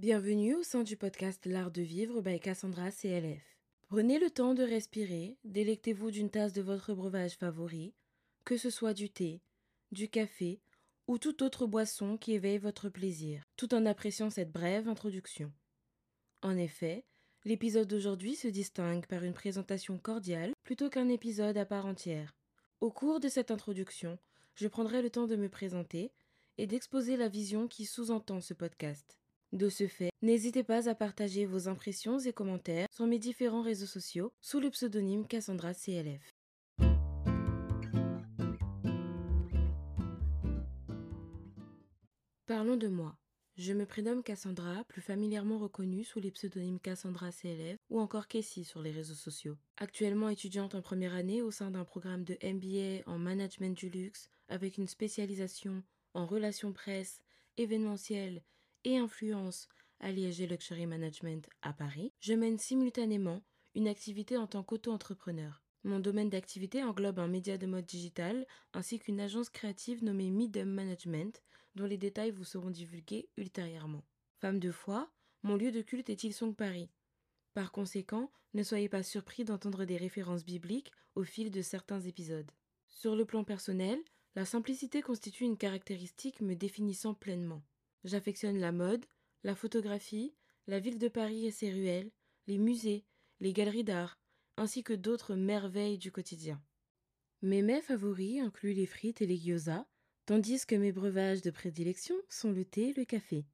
Bienvenue au sein du podcast L'Art de Vivre by Cassandra CLF. Prenez le temps de respirer, délectez-vous d'une tasse de votre breuvage favori, que ce soit du thé, du café ou toute autre boisson qui éveille votre plaisir, tout en appréciant cette brève introduction. En effet, l'épisode d'aujourd'hui se distingue par une présentation cordiale plutôt qu'un épisode à part entière. Au cours de cette introduction, je prendrai le temps de me présenter et d'exposer la vision qui sous-entend ce podcast. De ce fait, n'hésitez pas à partager vos impressions et commentaires sur mes différents réseaux sociaux sous le pseudonyme Cassandra CLF. Parlons de moi. Je me prénomme Cassandra, plus familièrement reconnue sous les pseudonymes Cassandra CLF ou encore Casey sur les réseaux sociaux. Actuellement étudiante en première année au sein d'un programme de MBA en management du luxe avec une spécialisation en relations presse, événementielles et influence à l'ISG Luxury Management à Paris, je mène simultanément une activité en tant qu'auto-entrepreneur. Mon domaine d'activité englobe un média de mode digital ainsi qu'une agence créative nommée Midem Management, dont les détails vous seront divulgués ultérieurement. Femme de foi, mon lieu de culte est Ilsong Paris. Par conséquent, ne soyez pas surpris d'entendre des références bibliques au fil de certains épisodes. Sur le plan personnel, la simplicité constitue une caractéristique me définissant pleinement. J'affectionne la mode, la photographie, la ville de Paris et ses ruelles, les musées, les galeries d'art, ainsi que d'autres merveilles du quotidien. Mes mets favoris incluent les frites et les gyoza, tandis que mes breuvages de prédilection sont le thé et le café.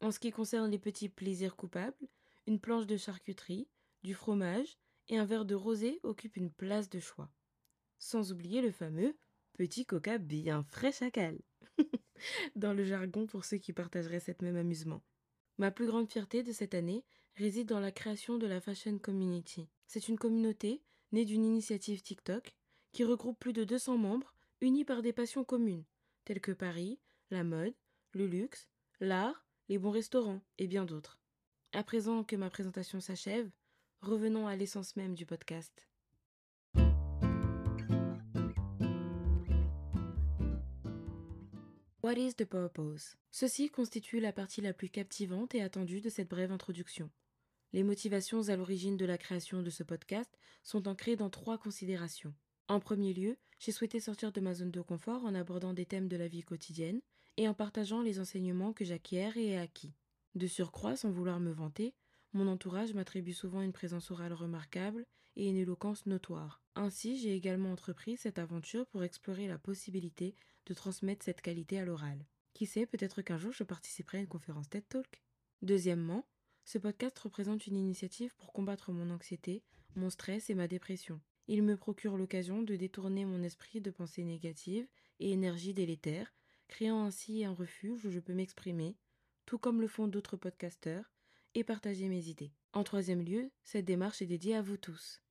En ce qui concerne les petits plaisirs coupables, une planche de charcuterie, du fromage et un verre de rosé occupent une place de choix. Sans oublier le fameux petit coca bien frais chacal. dans le jargon pour ceux qui partageraient cet même amusement. Ma plus grande fierté de cette année réside dans la création de la Fashion Community. C'est une communauté née d'une initiative TikTok qui regroupe plus de 200 membres unis par des passions communes, telles que Paris, la mode, le luxe, l'art, les bons restaurants et bien d'autres. À présent que ma présentation s'achève, revenons à l'essence même du podcast. What is the purpose? Ceci constitue la partie la plus captivante et attendue de cette brève introduction. Les motivations à l'origine de la création de ce podcast sont ancrées dans trois considérations. En premier lieu, j'ai souhaité sortir de ma zone de confort en abordant des thèmes de la vie quotidienne et en partageant les enseignements que j'acquiers et ai acquis. De surcroît, sans vouloir me vanter, mon entourage m'attribue souvent une présence orale remarquable et une éloquence notoire. Ainsi, j'ai également entrepris cette aventure pour explorer la possibilité de transmettre cette qualité à l'oral. Qui sait, peut-être qu'un jour je participerai à une conférence TED Talk. Deuxièmement, ce podcast représente une initiative pour combattre mon anxiété, mon stress et ma dépression. Il me procure l'occasion de détourner mon esprit de pensées négatives et énergies délétères, créant ainsi un refuge où je peux m'exprimer, tout comme le font d'autres podcasteurs, et partager mes idées. En troisième lieu, cette démarche est dédiée à vous tous.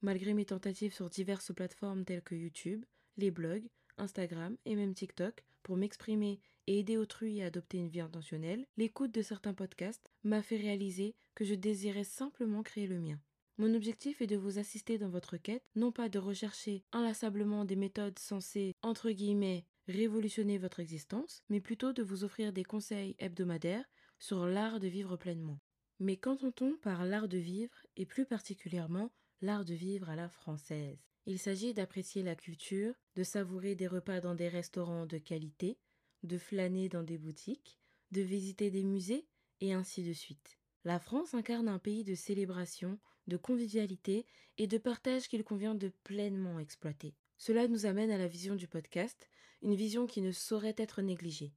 Malgré mes tentatives sur diverses plateformes telles que YouTube, les blogs, Instagram et même TikTok pour m'exprimer et aider autrui à adopter une vie intentionnelle, l'écoute de certains podcasts m'a fait réaliser que je désirais simplement créer le mien. Mon objectif est de vous assister dans votre quête, non pas de rechercher inlassablement des méthodes censées, entre guillemets, révolutionner votre existence, mais plutôt de vous offrir des conseils hebdomadaires sur l'art de vivre pleinement. Mais qu'entend-on par l'art de vivre, et plus particulièrement l'art de vivre à la française? Il s'agit d'apprécier la culture, de savourer des repas dans des restaurants de qualité, de flâner dans des boutiques, de visiter des musées, et ainsi de suite. La France incarne un pays de célébration, de convivialité et de partage qu'il convient de pleinement exploiter. Cela nous amène à la vision du podcast, une vision qui ne saurait être négligée.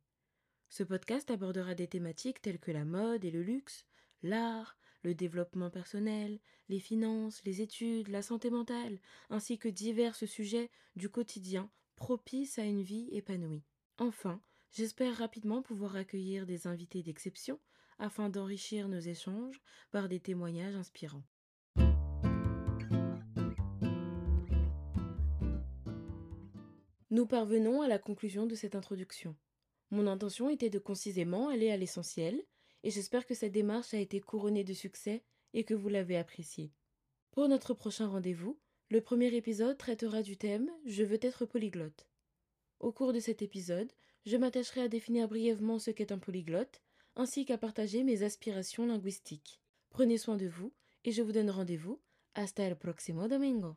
Ce podcast abordera des thématiques telles que la mode et le luxe, l'art, le développement personnel, les finances, les études, la santé mentale, ainsi que divers sujets du quotidien propices à une vie épanouie. Enfin, j'espère rapidement pouvoir accueillir des invités d'exception afin d'enrichir nos échanges par des témoignages inspirants. Nous parvenons à la conclusion de cette introduction. Mon intention était de concisément aller à l'essentiel, et j'espère que cette démarche a été couronnée de succès et que vous l'avez appréciée. Pour notre prochain rendez-vous, le premier épisode traitera du thème Je veux être polyglotte. Au cours de cet épisode, je m'attacherai à définir brièvement ce qu'est un polyglotte, ainsi qu'à partager mes aspirations linguistiques. Prenez soin de vous et je vous donne rendez-vous hasta el próximo domingo.